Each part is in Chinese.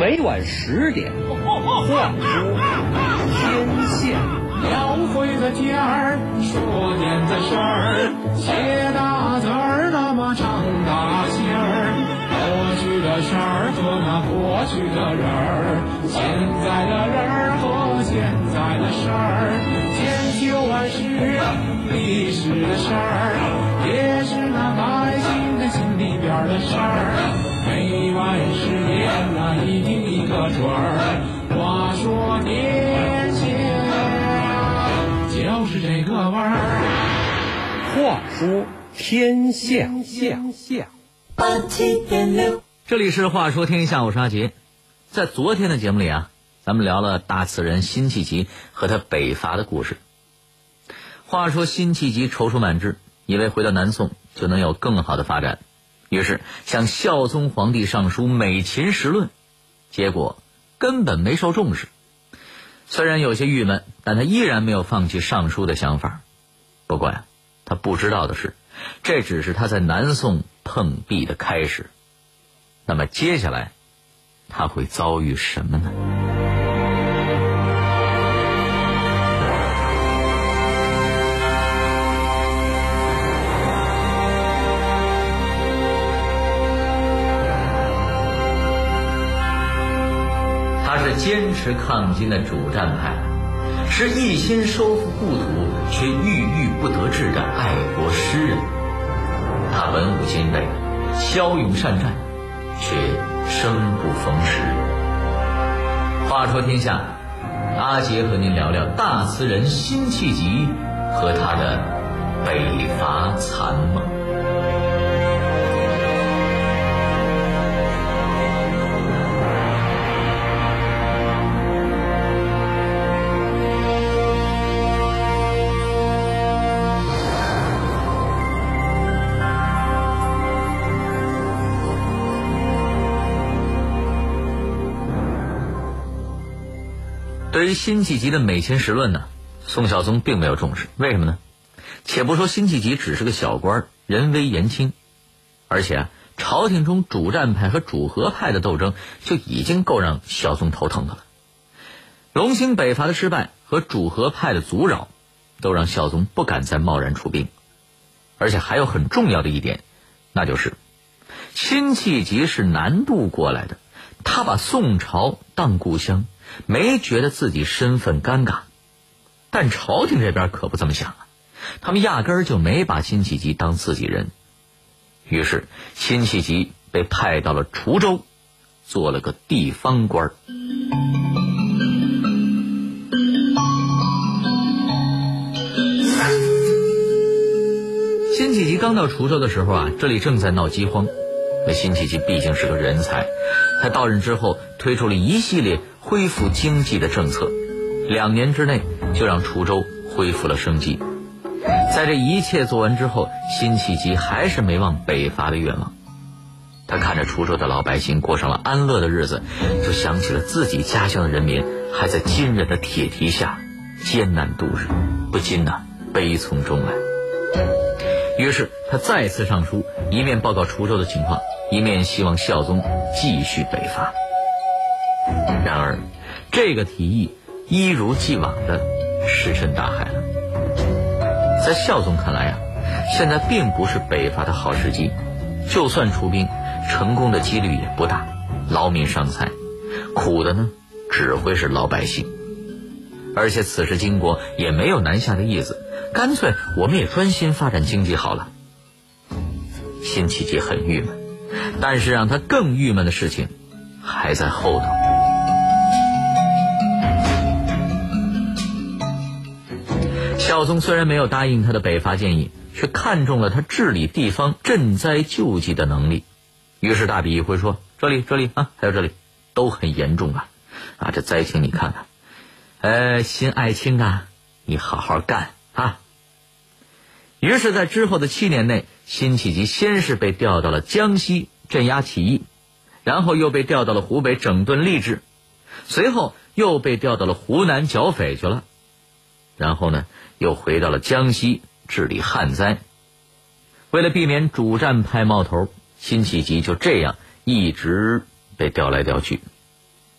每晚十点，话出天下。描绘的天儿，说点的事儿，写大字儿，那么长大信儿。过去的事儿和那过去的人儿，现在的人儿和现在的事儿，千秋万世历史的事儿，也是那百姓里边的事儿。每晚十点那一定一个准儿。话说天下，就是这个味儿。话说天下，下八七点六，这里是《话说天下》，我是阿杰。在昨天的节目里啊，咱们聊了大词人辛弃疾和他北伐的故事。话说辛弃疾踌躇满志，以为回到南宋就能有更好的发展，于是向孝宗皇帝上书美秦时论，结果根本没受重视。虽然有些郁闷，但他依然没有放弃上书的想法。不过呀，他不知道的是，这只是他在南宋碰壁的开始。那么接下来，他会遭遇什么呢？是坚持抗金的主战派，是一心收复故土却郁郁不得志的爱国诗人。他文武兼备，骁勇善战，却生不逢时。话说天下，阿杰和您聊聊大词人辛弃疾和他的北伐残梦。对于辛弃疾的《美秦时论》呢，宋孝宗并没有重视，为什么呢？且不说辛弃疾只是个小官，人微言轻，而且啊，朝廷中主战派和主和派的斗争就已经够让孝宗头疼的了。龙兴北伐的失败和主和派的阻扰，都让孝宗不敢再贸然出兵。而且还有很重要的一点，那就是辛弃疾是南渡过来的，他把宋朝当故乡。没觉得自己身份尴尬，但朝廷这边可不这么想啊，他们压根儿就没把辛弃疾当自己人。于是，辛弃疾被派到了滁州，做了个地方官儿。辛弃疾刚到滁州的时候啊，这里正在闹饥荒。那辛弃疾毕竟是个人才，他到任之后推出了一系列。恢复经济的政策，两年之内就让滁州恢复了生机。在这一切做完之后，辛弃疾还是没忘北伐的愿望。他看着滁州的老百姓过上了安乐的日子，就想起了自己家乡的人民还在金人的铁蹄下艰难度日，不禁呐悲从中来。于是他再次上书，一面报告滁州的情况，一面希望孝宗继续北伐。然而，这个提议一如既往的石沉大海了。在孝宗看来啊，现在并不是北伐的好时机，就算出兵，成功的几率也不大，劳民伤财，苦的呢只会是老百姓。而且此时金国也没有南下的意思，干脆我们也专心发展经济好了。辛弃疾很郁闷，但是让他更郁闷的事情还在后头。孝宗虽然没有答应他的北伐建议，却看中了他治理地方赈灾救济的能力，于是大笔一挥说：“这里，这里啊，还有这里，都很严重啊！啊，这灾情你看看，呃，辛爱卿啊，你好好干啊！”于是，在之后的七年内，辛弃疾先是被调到了江西镇压起义，然后又被调到了湖北整顿吏治，随后又被调到了湖南剿匪去了，然后呢？又回到了江西治理旱灾。为了避免主战派冒头，辛弃疾就这样一直被调来调去。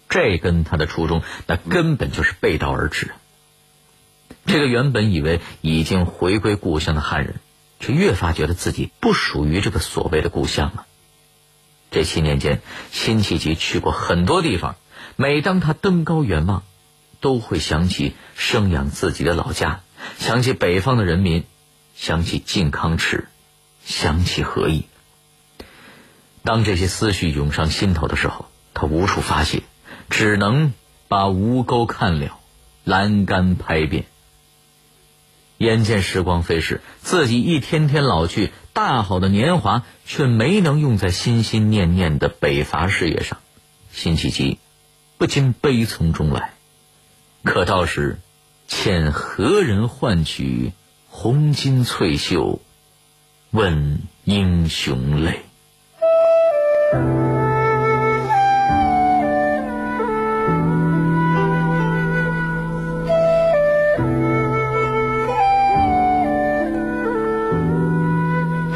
这跟他的初衷那根本就是背道而驰。这个原本以为已经回归故乡的汉人，却越发觉得自己不属于这个所谓的故乡了。这七年间，辛弃疾去过很多地方，每当他登高远望，都会想起生养自己的老家，想起北方的人民，想起靖康耻，想起何意。当这些思绪涌上心头的时候，他无处发泄，只能把吴钩看了，栏杆拍遍。眼见时光飞逝，自己一天天老去，大好的年华却没能用在心心念念的北伐事业上，辛弃疾不禁悲从中来。可到时，欠何人换取红巾翠袖，问英雄泪。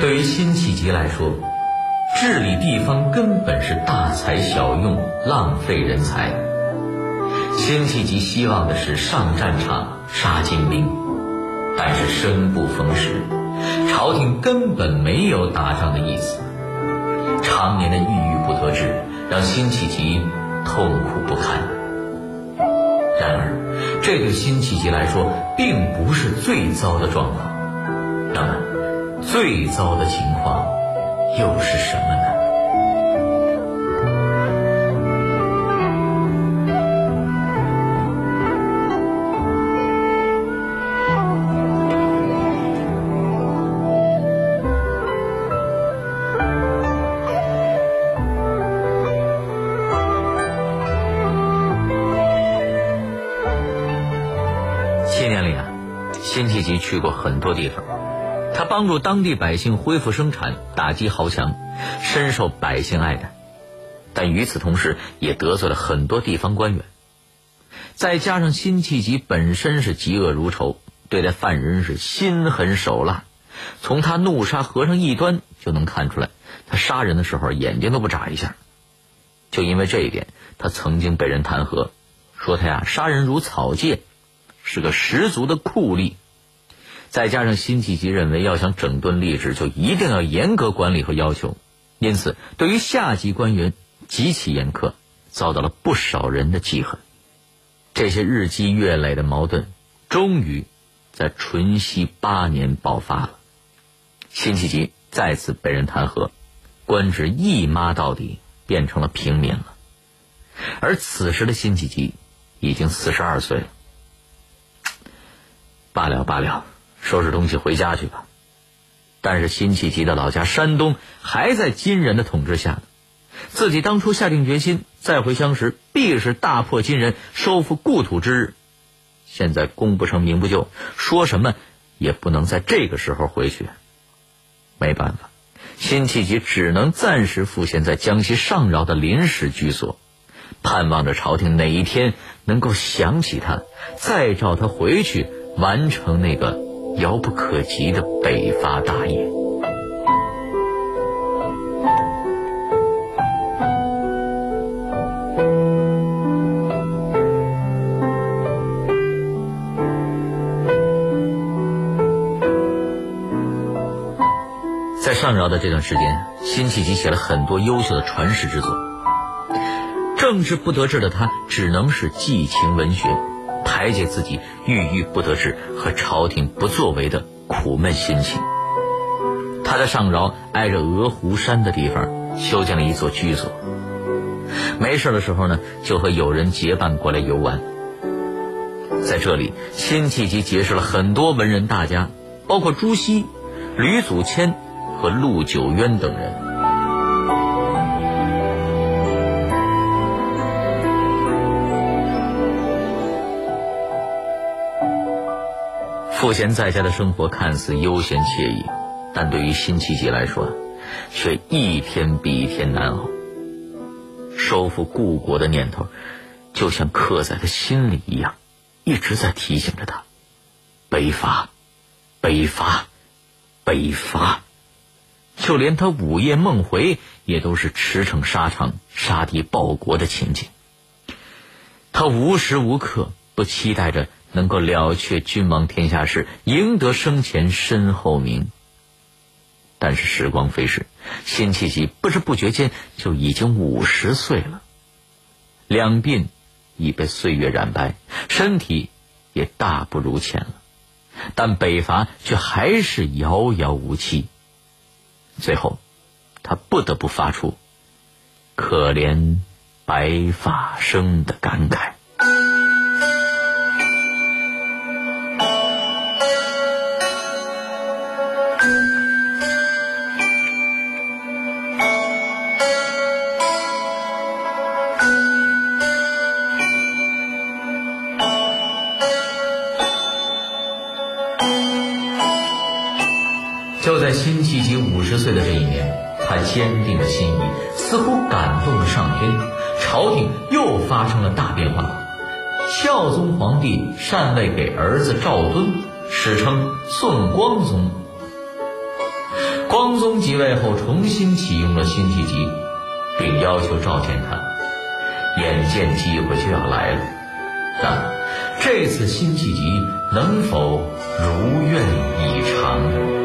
对于辛弃疾来说，治理地方根本是大材小用、浪费人才。辛弃疾希望的是上战场杀金兵，但是生不逢时，朝廷根本没有打仗的意思。常年的郁郁不得志，让辛弃疾痛苦不堪。然而，这对辛弃疾来说并不是最糟的状况。那么，最糟的情况又是什么去过很多地方。他帮助当地百姓恢复生产，打击豪强，深受百姓爱戴。但与此同时，也得罪了很多地方官员。再加上辛弃疾本身是嫉恶如仇，对待犯人是心狠手辣。从他怒杀和尚一端就能看出来，他杀人的时候眼睛都不眨一下。就因为这一点，他曾经被人弹劾，说他呀杀人如草芥，是个十足的酷吏。再加上辛弃疾认为，要想整顿吏治，就一定要严格管理和要求，因此对于下级官员极其严苛，遭到了不少人的记恨。这些日积月累的矛盾，终于在淳熙八年爆发了。辛弃疾再次被人弹劾，官职一抹到底，变成了平民了。而此时的辛弃疾已经四十二岁了。罢了罢了。收拾东西回家去吧。但是辛弃疾的老家山东还在金人的统治下呢。自己当初下定决心再回乡时，必是大破金人，收复故土之日。现在功不成名不就，说什么也不能在这个时候回去。没办法，辛弃疾只能暂时赋闲在江西上饶的临时居所，盼望着朝廷哪一天能够想起他，再召他回去完成那个。遥不可及的北伐大业。在上饶的这段时间，辛弃疾写了很多优秀的传世之作。政治不得志的他，只能是寄情文学。排解自己郁郁不得志和朝廷不作为的苦闷心情。他在上饶挨着鹅湖山的地方修建了一座居所，没事的时候呢，就和友人结伴过来游玩。在这里，辛弃疾结识了很多文人大家，包括朱熹、吕祖谦和陆九渊等人。赋闲在家的生活看似悠闲惬意，但对于辛弃疾来说，却一天比一天难熬。收复故国的念头，就像刻在他心里一样，一直在提醒着他：北伐，北伐，北伐。就连他午夜梦回，也都是驰骋沙场、杀敌报国的情景。他无时无刻不期待着能够了却君王天下事，赢得生前身后名。但是时光飞逝，辛弃疾不知不觉间就已经五十岁了，两鬓已被岁月染白，身体也大不如前了。但北伐却还是遥遥无期。最后，他不得不发出“可怜白发生”的感慨。就在辛弃疾五十岁的这一年，他坚定的心意似乎感动了上天，朝廷又发生了大变化。孝宗皇帝禅位给儿子赵敦，史称宋光宗。光宗即位后，重新启用了辛弃疾，并要求召见他。眼见机会就要来了，但这次辛弃疾能否如愿以偿？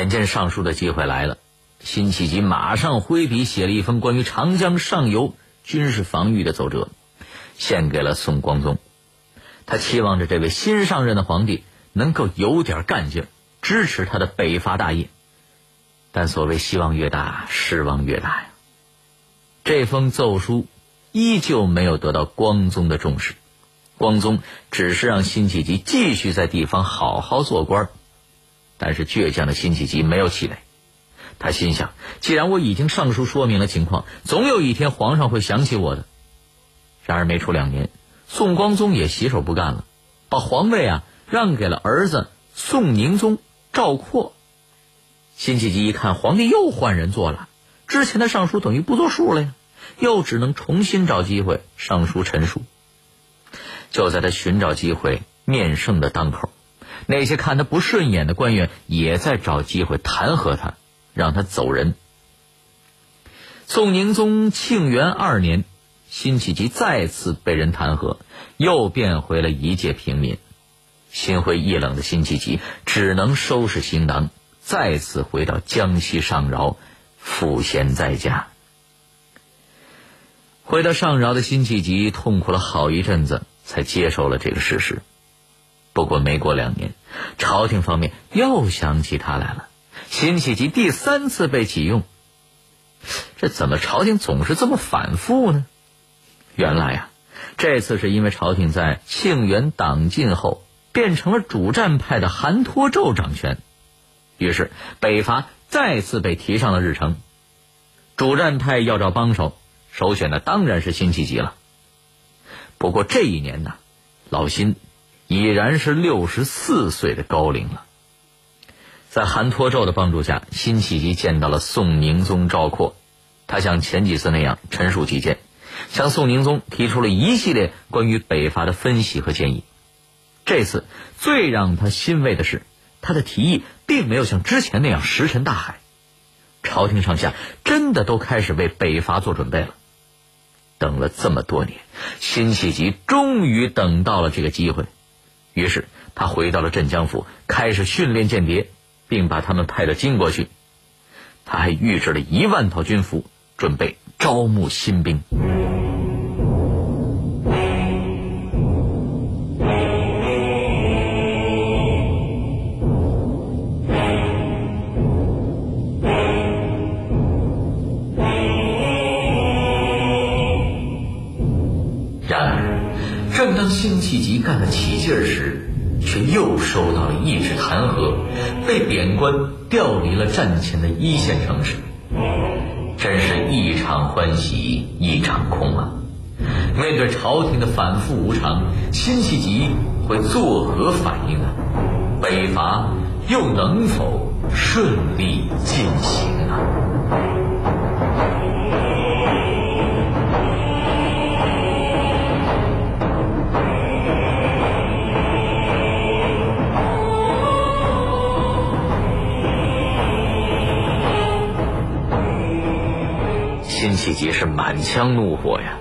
眼见上书的机会来了，辛弃疾马上挥笔写了一封关于长江上游军事防御的奏折，献给了宋光宗。他期望着这位新上任的皇帝能够有点干劲，支持他的北伐大业。但所谓希望越大，失望越大呀。这封奏书依旧没有得到光宗的重视，光宗只是让辛弃疾继续在地方好好做官。但是倔强的辛弃疾没有气馁，他心想：既然我已经上书说明了情况，总有一天皇上会想起我的。然而没出两年，宋光宗也洗手不干了，把皇位啊让给了儿子宋宁宗赵括。辛弃疾一看皇帝又换人做了，之前的上书等于不作数了呀，又只能重新找机会上书陈述。就在他寻找机会面圣的当口。那些看他不顺眼的官员也在找机会弹劾他，让他走人。宋宁宗庆元二年，辛弃疾再次被人弹劾，又变回了一介平民。心灰意冷的辛弃疾只能收拾行囊，再次回到江西上饶，赋闲在家。回到上饶的辛弃疾痛苦了好一阵子，才接受了这个事实。不过没过两年，朝廷方面又想起他来了。辛弃疾第三次被启用，这怎么朝廷总是这么反复呢？原来呀，这次是因为朝廷在庆元党禁后变成了主战派的韩托胄掌权，于是北伐再次被提上了日程。主战派要找帮手，首选的当然是辛弃疾了。不过这一年呢，老辛。已然是六十四岁的高龄了。在韩托胄的帮助下，辛弃疾见到了宋宁宗赵括，他像前几次那样陈述己见，向宋宁宗提出了一系列关于北伐的分析和建议。这次最让他欣慰的是，他的提议并没有像之前那样石沉大海，朝廷上下真的都开始为北伐做准备了。等了这么多年，辛弃疾终于等到了这个机会。于是他回到了镇江府，开始训练间谍，并把他们派到金国去。他还预制了一万套军服，准备招募新兵。辛弃疾干得起劲儿时却又收到了一纸弹劾被贬官调离了战前的一线城市。真是一场欢喜一场空啊。面对朝廷的反复无常辛弃疾会作何反应呢北伐又能否顺利进行呢辛弃疾是满腔怒火呀。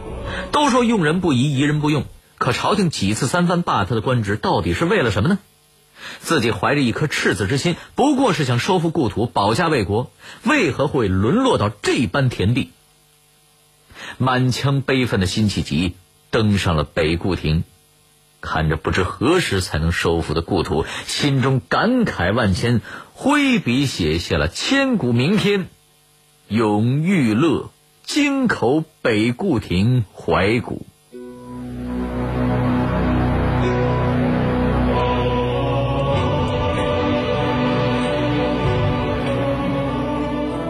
都说用人不疑疑人不用可朝廷几次三番罢他的官职到底是为了什么呢？自己怀着一颗赤子之心不过是想收复故土保家卫国为何会沦落到这般田地？满腔悲愤的辛弃疾登上了北固亭看着不知何时才能收复的故土心中感慨万千挥笔写下了千古名篇永遇乐。京口北固亭怀古。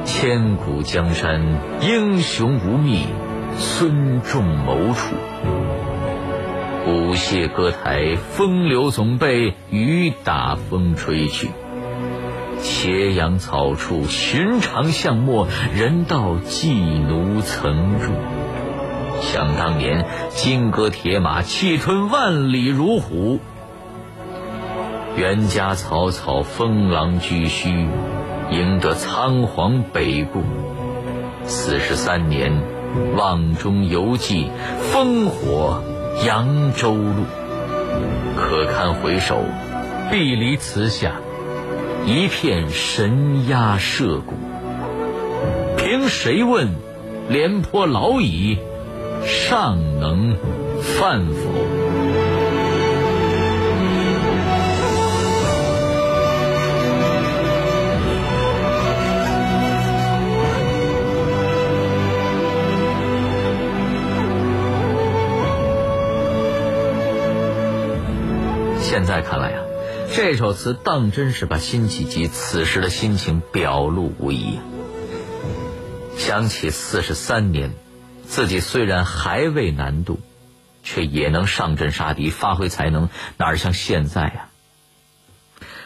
千古江山英雄无觅孙仲谋处舞榭歌台风流总被雨打风吹去。斜阳草处，寻常巷陌，人道寄奴曾住。想当年，金戈铁马，气吞万里如虎。袁家草草，封狼居胥，赢得仓皇北顾。四十三年，望中犹记烽火扬州路。可堪回首，碧离此下。一片神鸦社鼓，凭谁问廉颇老矣，尚能饭否？现在看来。这首词当真是把辛弃疾此时的心情表露无遗。想起四十三年，自己虽然还未南渡，却也能上阵杀敌，发挥才能，哪像现在呀？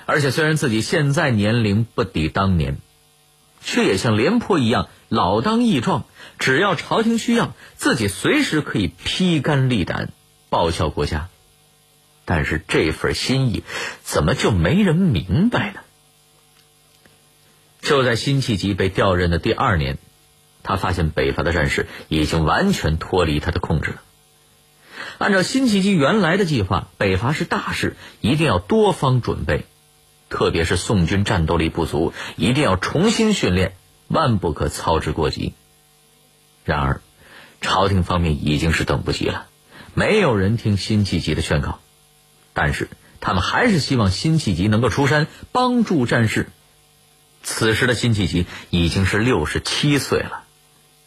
而且虽然自己现在年龄不敌当年，却也像廉颇一样老当益壮，只要朝廷需要，自己随时可以披肝沥胆，报效国家。但是这份心意怎么就没人明白呢？就在辛弃疾被调任的第二年他发现北伐的战事已经完全脱离他的控制了。按照辛弃疾原来的计划北伐是大事一定要多方准备特别是宋军战斗力不足一定要重新训练万不可操之过急。然而朝廷方面已经是等不及了没有人听辛弃疾的劝告。但是他们还是希望辛弃疾能够出山帮助战事。此时的辛弃疾已经是六十七岁了，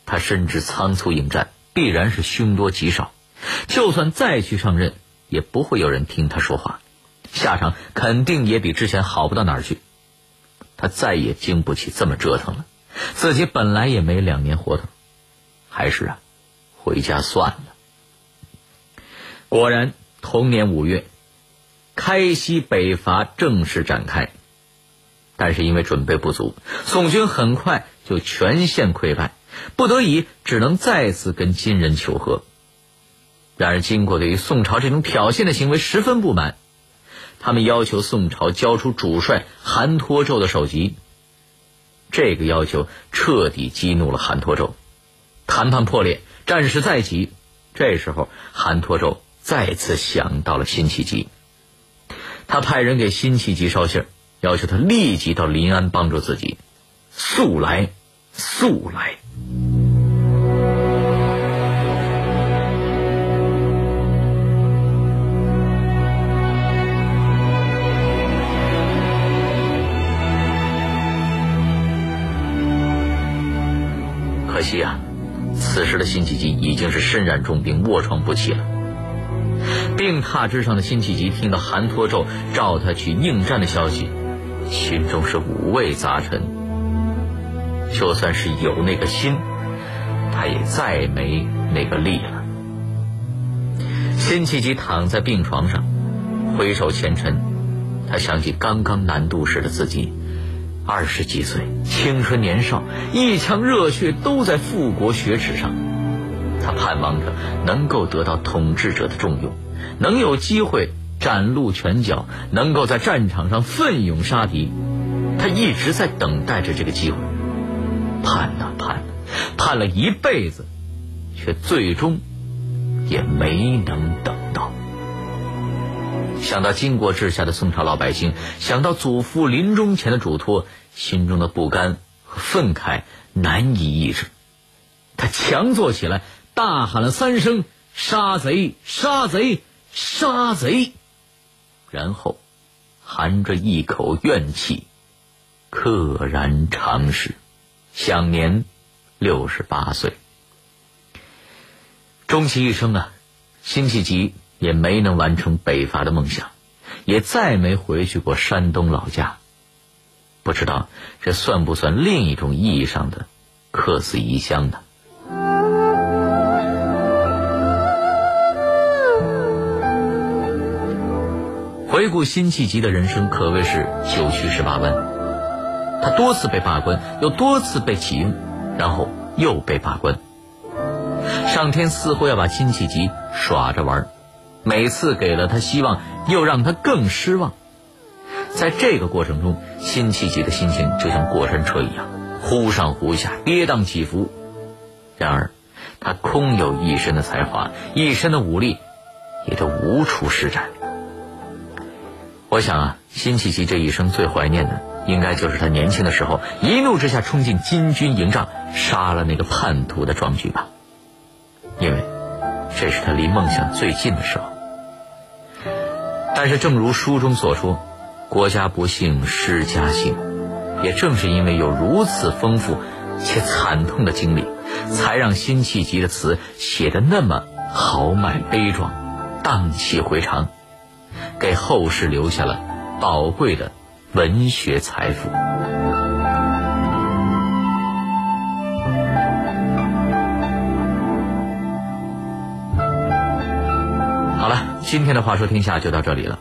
他深知仓促应战必然是凶多吉少，就算再去上任，也不会有人听他说话，下场肯定也比之前好不到哪儿去。他再也经不起这么折腾了，自己本来也没两年活头，还是啊，回家算了。果然，同年五月。开西北伐正式展开。但是因为准备不足，宋军很快就全线溃败，不得已只能再次跟金人求和。然而，金国对于宋朝这种挑衅的行为十分不满，他们要求宋朝交出主帅韩托胄的首级。这个要求彻底激怒了韩托胄，谈判破裂，战事再起。这时候，韩托胄再次想到了辛弃疾。他派人给辛弃疾捎信要求他立即到临安帮助自己，速来，速来。可惜啊，此时的辛弃疾已经是身染重病，卧床不起了。病榻之上的辛弃疾听到韩托胄召他去应战的消息，心中是五味杂陈。就算是有那个心，他也再没那个力了。辛弃疾躺在病床上，回首前尘，他想起刚刚南渡时的自己，二十几岁，青春年少，一腔热血都在复国雪耻上。他盼望着能够得到统治者的重用，能有机会崭露拳脚，能够在战场上奋勇杀敌。他一直在等待着这个机会，盼呐盼，盼了一辈子，却最终也没能等到。想到经过治下的宋朝老百姓，想到祖父临终前的嘱托，心中的不甘和愤慨难以抑制，他强作起来。大喊了三声“杀贼！杀贼！杀贼！”然后含着一口怨气，溘然长逝，享年六十八岁。终其一生啊，辛弃疾也没能完成北伐的梦想，也再没回去过山东老家。不知道这算不算另一种意义上的客死异乡呢？回顾辛弃疾的人生，可谓是九曲十八弯。他多次被罢官，又多次被启用，然后又被罢官。上天似乎要把辛弃疾耍着玩，每次给了他希望，又让他更失望。在这个过程中，辛弃疾的心情就像过山车一样，忽上忽下，跌宕起伏。然而，他空有一身的才华，一身的武力，也都无处施展。我想啊，辛弃疾这一生最怀念的，应该就是他年轻的时候一怒之下冲进金军营帐，杀了那个叛徒的壮举吧。因为这是他离梦想最近的时候。但是，正如书中所说，“国家不幸，诗家幸”，也正是因为有如此丰富且惨痛的经历，才让辛弃疾的词写得那么豪迈悲壮，荡气回肠。给后世留下了宝贵的文学财富。好了，今天的话说天下就到这里了。